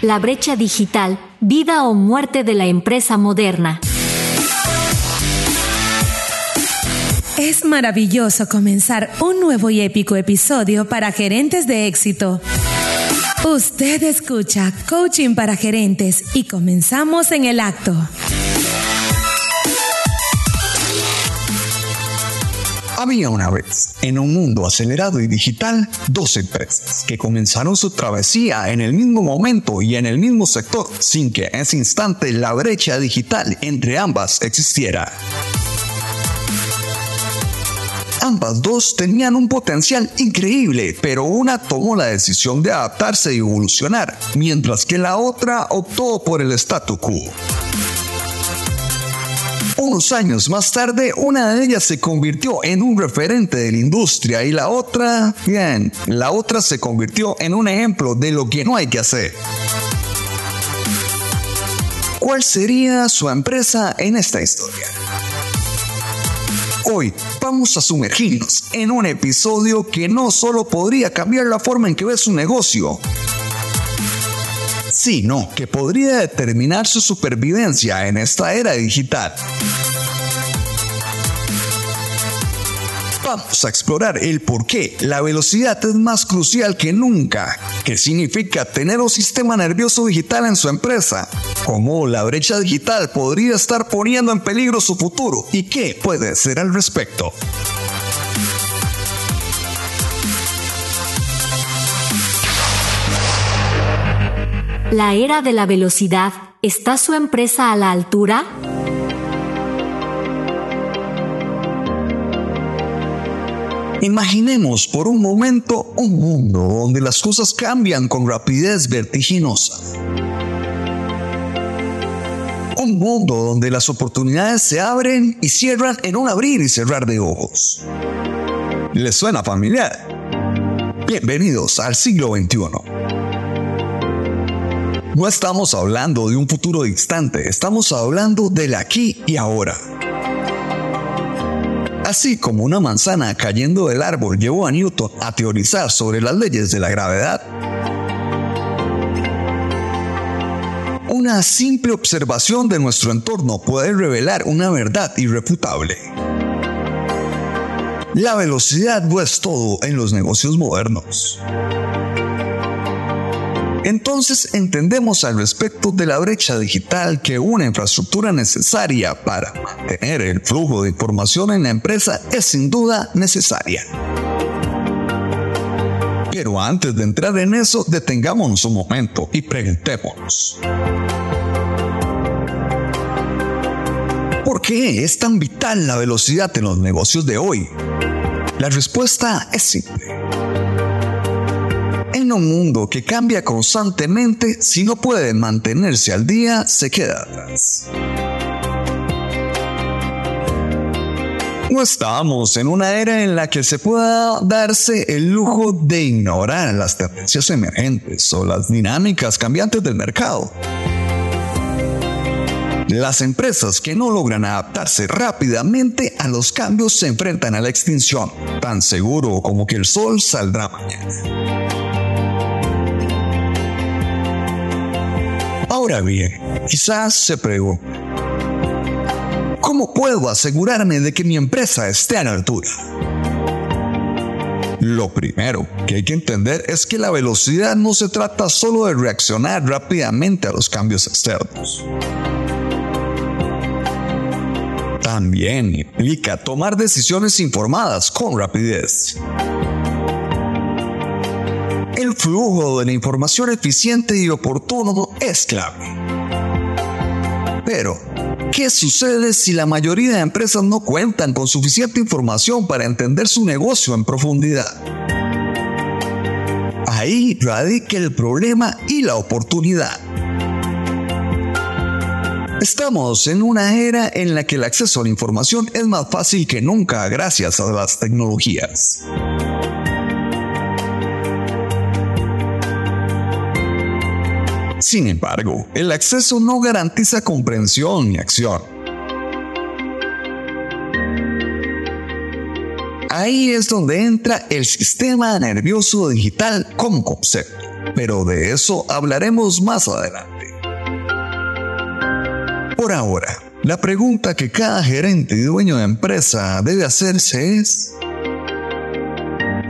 La brecha digital, vida o muerte de la empresa moderna. Es maravilloso comenzar un nuevo y épico episodio para gerentes de éxito. Usted escucha Coaching para Gerentes y comenzamos en el acto. Había una vez, en un mundo acelerado y digital, dos empresas que comenzaron su travesía en el mismo momento y en el mismo sector, sin que en ese instante la brecha digital entre ambas existiera. Ambas dos tenían un potencial increíble, pero una tomó la decisión de adaptarse y evolucionar, mientras que la otra optó por el statu quo. Unos años más tarde, una de ellas se convirtió en un referente de la industria y la otra, bien, la otra se convirtió en un ejemplo de lo que no hay que hacer. ¿Cuál sería su empresa en esta historia? Hoy vamos a sumergirnos en un episodio que no solo podría cambiar la forma en que ve su negocio, sino que podría determinar su supervivencia en esta era digital. Vamos a explorar el por qué la velocidad es más crucial que nunca, qué significa tener un sistema nervioso digital en su empresa, cómo la brecha digital podría estar poniendo en peligro su futuro y qué puede hacer al respecto. ¿La era de la velocidad está su empresa a la altura? Imaginemos por un momento un mundo donde las cosas cambian con rapidez vertiginosa. Un mundo donde las oportunidades se abren y cierran en un abrir y cerrar de ojos. ¿Les suena familiar? Bienvenidos al siglo XXI. No estamos hablando de un futuro distante, estamos hablando del aquí y ahora. Así como una manzana cayendo del árbol llevó a Newton a teorizar sobre las leyes de la gravedad, una simple observación de nuestro entorno puede revelar una verdad irrefutable. La velocidad no es todo en los negocios modernos. Entonces entendemos al respecto de la brecha digital que una infraestructura necesaria para mantener el flujo de información en la empresa es sin duda necesaria. Pero antes de entrar en eso, detengámonos un momento y preguntémonos. ¿Por qué es tan vital la velocidad en los negocios de hoy? La respuesta es simple en un mundo que cambia constantemente, si no puede mantenerse al día, se queda atrás. No estamos en una era en la que se pueda darse el lujo de ignorar las tendencias emergentes o las dinámicas cambiantes del mercado. Las empresas que no logran adaptarse rápidamente a los cambios se enfrentan a la extinción, tan seguro como que el sol saldrá mañana. Ahora bien, quizás se pregunte, ¿cómo puedo asegurarme de que mi empresa esté a la altura? Lo primero que hay que entender es que la velocidad no se trata solo de reaccionar rápidamente a los cambios externos. También implica tomar decisiones informadas con rapidez el flujo de la información eficiente y oportuno es clave. Pero, ¿qué sucede si la mayoría de empresas no cuentan con suficiente información para entender su negocio en profundidad? Ahí radica el problema y la oportunidad. Estamos en una era en la que el acceso a la información es más fácil que nunca gracias a las tecnologías. Sin embargo, el acceso no garantiza comprensión ni acción. Ahí es donde entra el sistema nervioso digital como concepto. pero de eso hablaremos más adelante. Por ahora, la pregunta que cada gerente y dueño de empresa debe hacerse es,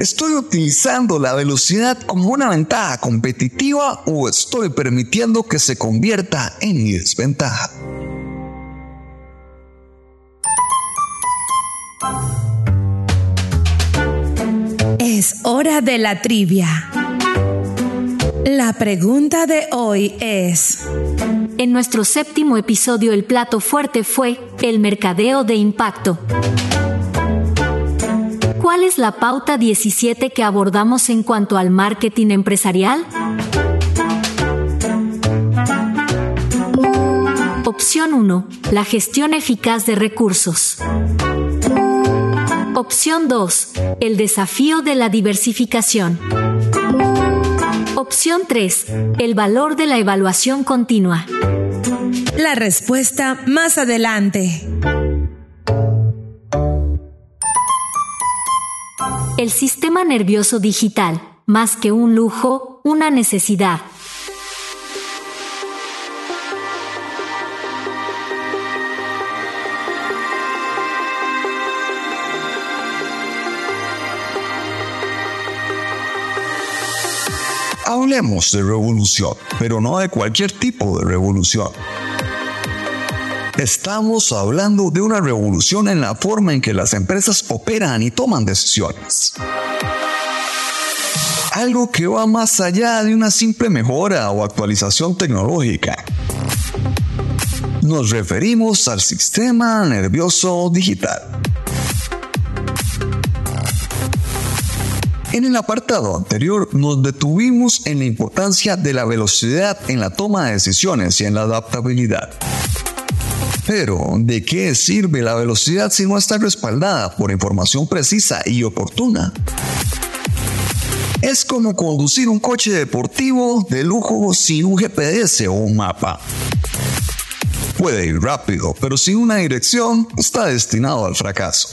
¿Estoy utilizando la velocidad como una ventaja competitiva o estoy permitiendo que se convierta en mi desventaja? Es hora de la trivia. La pregunta de hoy es... En nuestro séptimo episodio el plato fuerte fue el mercadeo de impacto. ¿Cuál es la pauta 17 que abordamos en cuanto al marketing empresarial? Opción 1. La gestión eficaz de recursos. Opción 2. El desafío de la diversificación. Opción 3. El valor de la evaluación continua. La respuesta más adelante. El sistema nervioso digital, más que un lujo, una necesidad. Hablemos de revolución, pero no de cualquier tipo de revolución. Estamos hablando de una revolución en la forma en que las empresas operan y toman decisiones. Algo que va más allá de una simple mejora o actualización tecnológica. Nos referimos al sistema nervioso digital. En el apartado anterior nos detuvimos en la importancia de la velocidad en la toma de decisiones y en la adaptabilidad. Pero, ¿de qué sirve la velocidad si no está respaldada por información precisa y oportuna? Es como conducir un coche deportivo de lujo sin un GPS o un mapa. Puede ir rápido, pero sin una dirección está destinado al fracaso.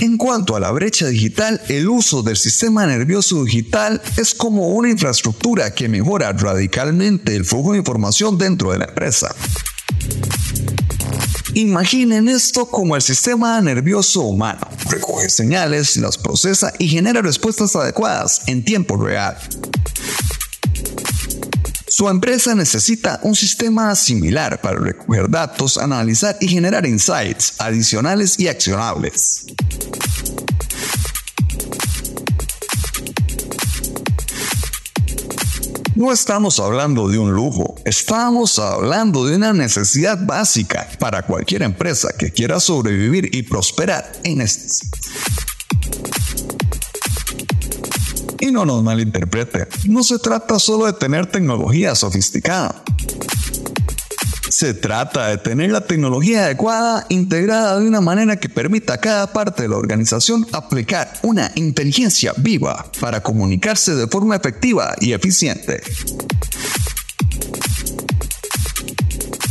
En cuanto a la brecha digital, el uso del sistema nervioso digital es como una infraestructura que mejora radicalmente el flujo de información dentro de la empresa. Imaginen esto como el sistema nervioso humano. Recoge señales, las procesa y genera respuestas adecuadas en tiempo real. Su empresa necesita un sistema similar para recoger datos, analizar y generar insights adicionales y accionables. No estamos hablando de un lujo, estamos hablando de una necesidad básica para cualquier empresa que quiera sobrevivir y prosperar en este Y no nos malinterprete, no se trata solo de tener tecnología sofisticada. Se trata de tener la tecnología adecuada integrada de una manera que permita a cada parte de la organización aplicar una inteligencia viva para comunicarse de forma efectiva y eficiente.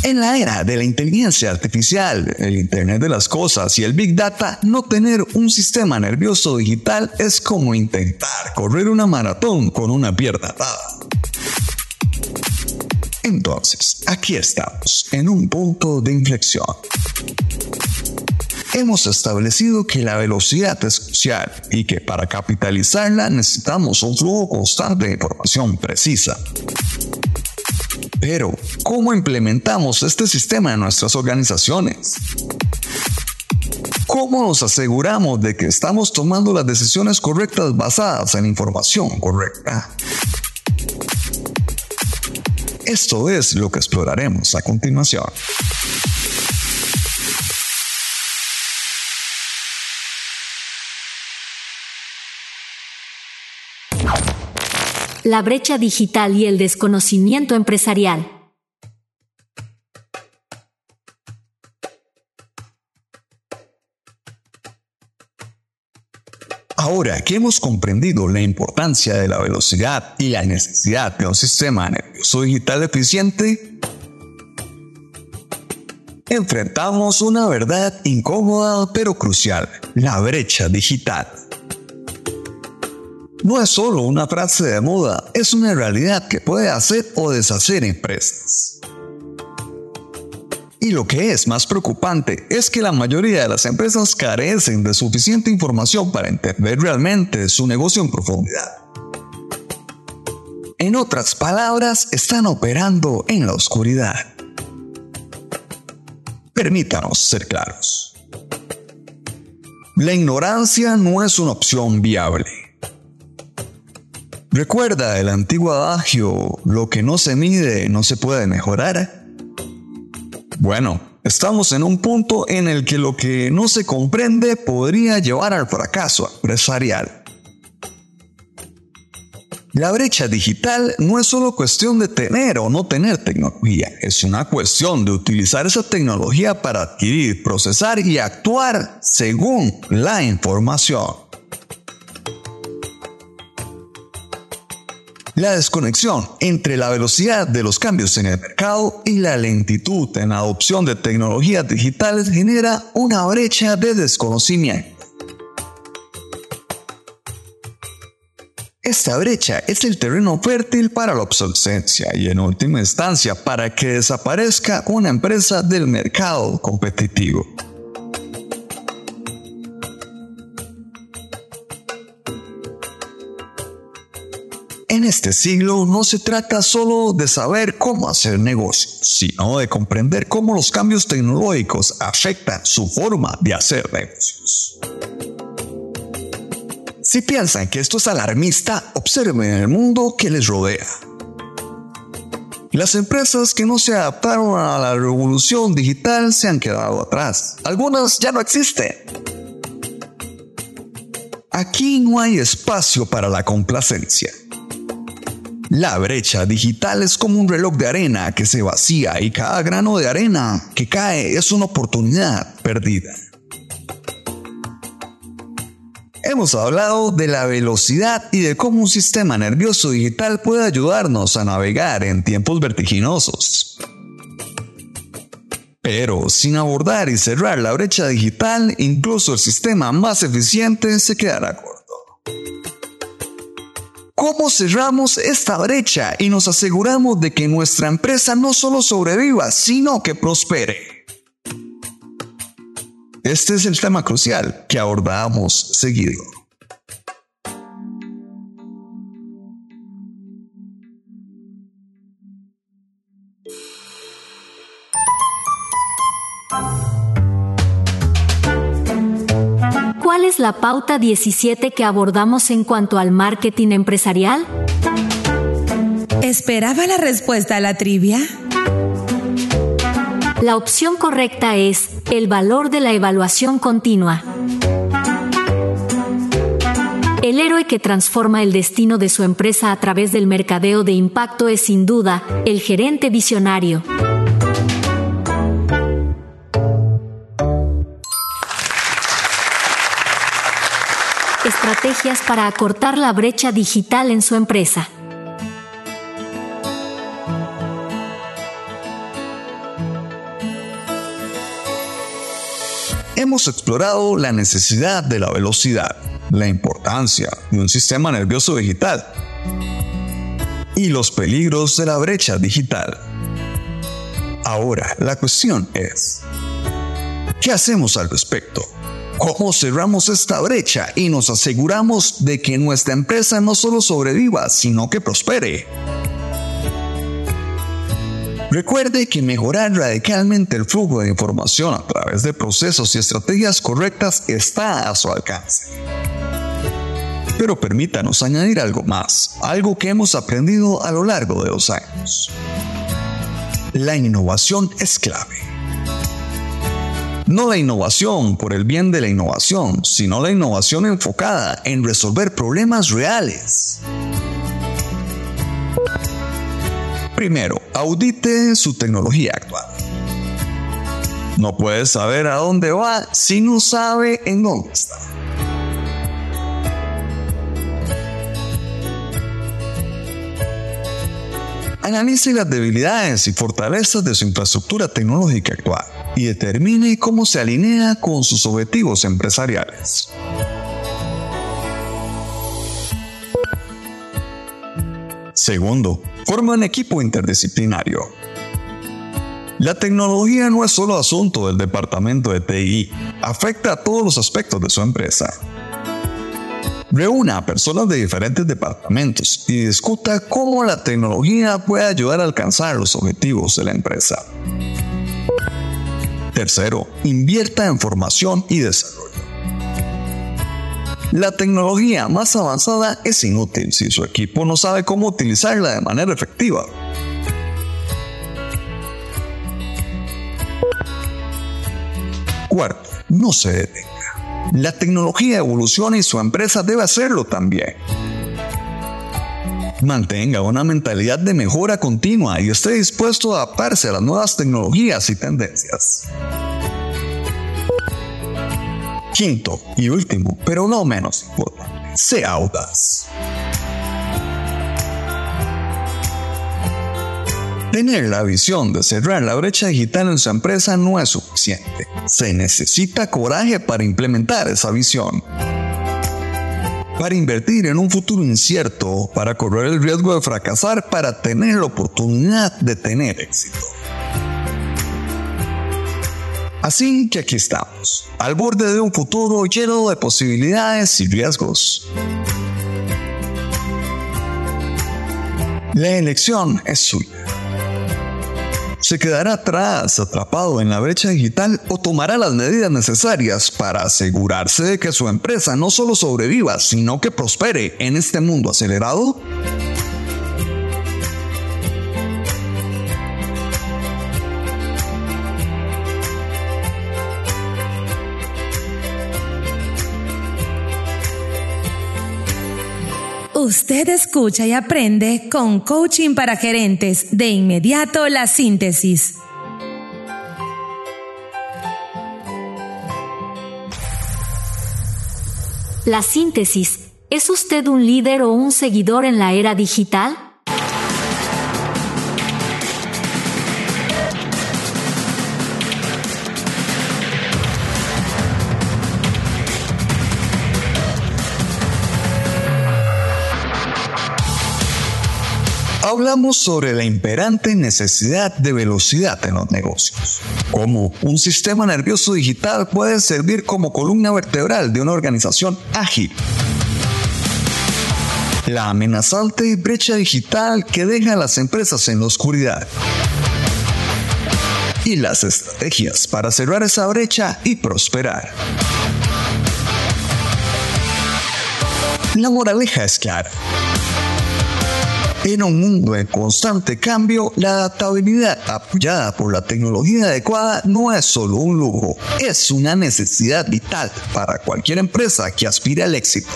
En la era de la inteligencia artificial, el Internet de las Cosas y el Big Data, no tener un sistema nervioso digital es como intentar correr una maratón con una pierna atada. Entonces, aquí estamos, en un punto de inflexión. Hemos establecido que la velocidad es crucial y que para capitalizarla necesitamos un flujo constante de información precisa. Pero, ¿cómo implementamos este sistema en nuestras organizaciones? ¿Cómo nos aseguramos de que estamos tomando las decisiones correctas basadas en información correcta? Esto es lo que exploraremos a continuación. la brecha digital y el desconocimiento empresarial. Ahora que hemos comprendido la importancia de la velocidad y la necesidad de un sistema nervioso digital eficiente, enfrentamos una verdad incómoda pero crucial, la brecha digital. no es solo una frase de moda, es una realidad que puede hacer o deshacer empresas. Y lo que es más preocupante es que la mayoría de las empresas carecen de suficiente información para entender realmente su negocio en profundidad. En otras palabras, están operando en la oscuridad. Permítanos ser claros. La ignorancia no es una opción viable. Recuerda el antiguo adagio, lo que no se mide no se puede mejorar. Bueno, estamos en un punto en el que lo que no se comprende podría llevar al fracaso empresarial. La brecha digital no es solo cuestión de tener o no tener tecnología, es una cuestión de utilizar esa tecnología para adquirir, procesar y actuar según la información. La desconexión entre la velocidad de los cambios en el mercado y la lentitud en la adopción de tecnologías digitales genera una brecha de desconocimiento. Esta brecha es el terreno fértil para la obsolescencia y en última instancia para que desaparezca una empresa del mercado competitivo. En este siglo no se trata solo de saber cómo hacer negocios, sino de comprender cómo los cambios tecnológicos afectan su forma de hacer negocios. Si piensan que esto es alarmista, observen el mundo que les rodea. Las empresas que no se adaptaron a la revolución digital se han quedado atrás. Algunas ya no existen. Aquí no hay espacio para la complacencia. La brecha digital es como un reloj de arena que se vacía y cada grano de arena que cae es una oportunidad perdida. Hemos hablado de la velocidad y de cómo un sistema nervioso digital puede ayudarnos a navegar en tiempos vertiginosos. Pero sin abordar y cerrar la brecha digital, incluso el sistema más eficiente se quedará corto. ¿Cómo cerramos esta brecha y nos aseguramos de que nuestra empresa no solo sobreviva, sino que prospere? Este es el tema crucial que abordamos seguido. ¿Cuál es la pauta 17 que abordamos en cuanto al marketing empresarial? ¿Esperaba la respuesta a la trivia? La opción correcta es el valor de la evaluación continua. El héroe que transforma el destino de su empresa a través del mercadeo de impacto es sin duda el gerente visionario. estrategias para acortar la brecha digital en su empresa. Hemos explorado la necesidad de la velocidad, la importancia de un sistema nervioso digital y los peligros de la brecha digital. Ahora, la cuestión es, ¿qué hacemos al respecto? ¿Cómo cerramos esta brecha y nos aseguramos de que nuestra empresa no solo sobreviva, sino que prospere? Recuerde que mejorar radicalmente el flujo de información a través de procesos y estrategias correctas está a su alcance. Pero permítanos añadir algo más, algo que hemos aprendido a lo largo de los años. La innovación es clave. No la innovación por el bien de la innovación, sino la innovación enfocada en resolver problemas reales. Primero, audite su tecnología actual. No puede saber a dónde va si no sabe en dónde está. Analice las debilidades y fortalezas de su infraestructura tecnológica actual y determine cómo se alinea con sus objetivos empresariales. Segundo, forma un equipo interdisciplinario. La tecnología no es solo asunto del departamento de TI, afecta a todos los aspectos de su empresa. Reúna a personas de diferentes departamentos y discuta cómo la tecnología puede ayudar a alcanzar los objetivos de la empresa. Tercero, invierta en formación y desarrollo. La tecnología más avanzada es inútil si su equipo no sabe cómo utilizarla de manera efectiva. Cuarto, no se detenga. La tecnología evoluciona y su empresa debe hacerlo también. Mantenga una mentalidad de mejora continua y esté dispuesto a adaptarse a las nuevas tecnologías y tendencias. Quinto y último, pero no menos importante, sea audaz. Tener la visión de cerrar la brecha digital en su empresa no es suficiente. Se necesita coraje para implementar esa visión. Para invertir en un futuro incierto, para correr el riesgo de fracasar, para tener la oportunidad de tener éxito. Así que aquí estamos, al borde de un futuro lleno de posibilidades y riesgos. La elección es suya se quedará atrás, atrapado en la brecha digital o tomará las medidas necesarias para asegurarse de que su empresa no solo sobreviva, sino que prospere en este mundo acelerado? Usted escucha y aprende con coaching para gerentes. De inmediato la síntesis. La síntesis. ¿Es usted un líder o un seguidor en la era digital? Hablamos sobre la imperante necesidad de velocidad en los negocios. Cómo un sistema nervioso digital puede servir como columna vertebral de una organización ágil. La amenazante brecha digital que deja a las empresas en la oscuridad. Y las estrategias para cerrar esa brecha y prosperar. La moraleja es clara en un mundo en constante cambio, la adaptabilidad apoyada por la tecnología adecuada no es solo un lujo, es una necesidad vital para cualquier empresa que aspire al éxito.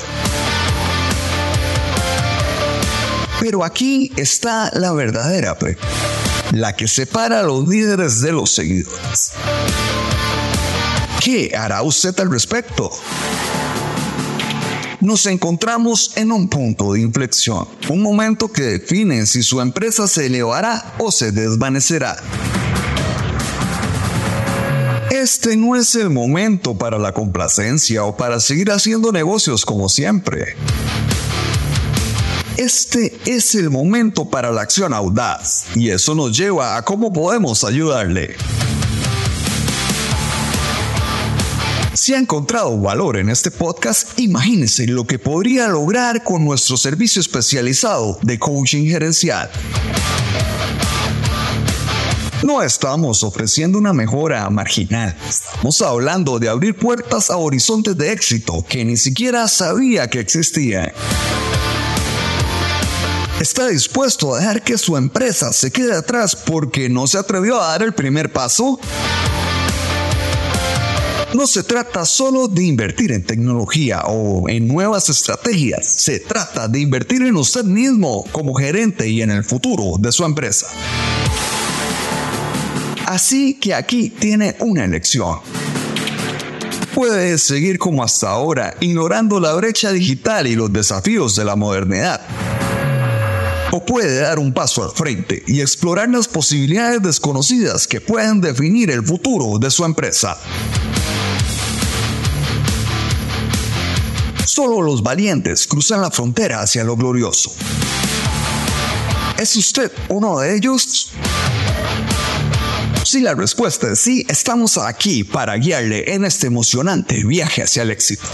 Pero aquí está la verdadera pregunta, la que separa a los líderes de los seguidores. ¿Qué hará usted al respecto? Nos encontramos en un punto de inflexión, un momento que define si su empresa se elevará o se desvanecerá. Este no es el momento para la complacencia o para seguir haciendo negocios como siempre. Este es el momento para la acción audaz y eso nos lleva a cómo podemos ayudarle. Si ha encontrado valor en este podcast, imagínese lo que podría lograr con nuestro servicio especializado de coaching gerencial. No estamos ofreciendo una mejora marginal, estamos hablando de abrir puertas a horizontes de éxito que ni siquiera sabía que existían. ¿Está dispuesto a dejar que su empresa se quede atrás porque no se atrevió a dar el primer paso? No se trata solo de invertir en tecnología o en nuevas estrategias, se trata de invertir en usted mismo como gerente y en el futuro de su empresa. Así que aquí tiene una elección. Puede seguir como hasta ahora, ignorando la brecha digital y los desafíos de la modernidad. O puede dar un paso al frente y explorar las posibilidades desconocidas que pueden definir el futuro de su empresa. Solo los valientes cruzan la frontera hacia lo glorioso. ¿Es usted uno de ellos? Si la respuesta es sí, estamos aquí para guiarle en este emocionante viaje hacia el éxito.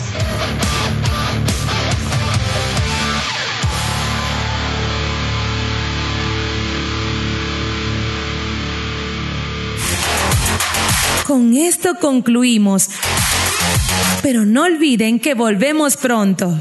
Con esto concluimos. Pero no olviden que volvemos pronto.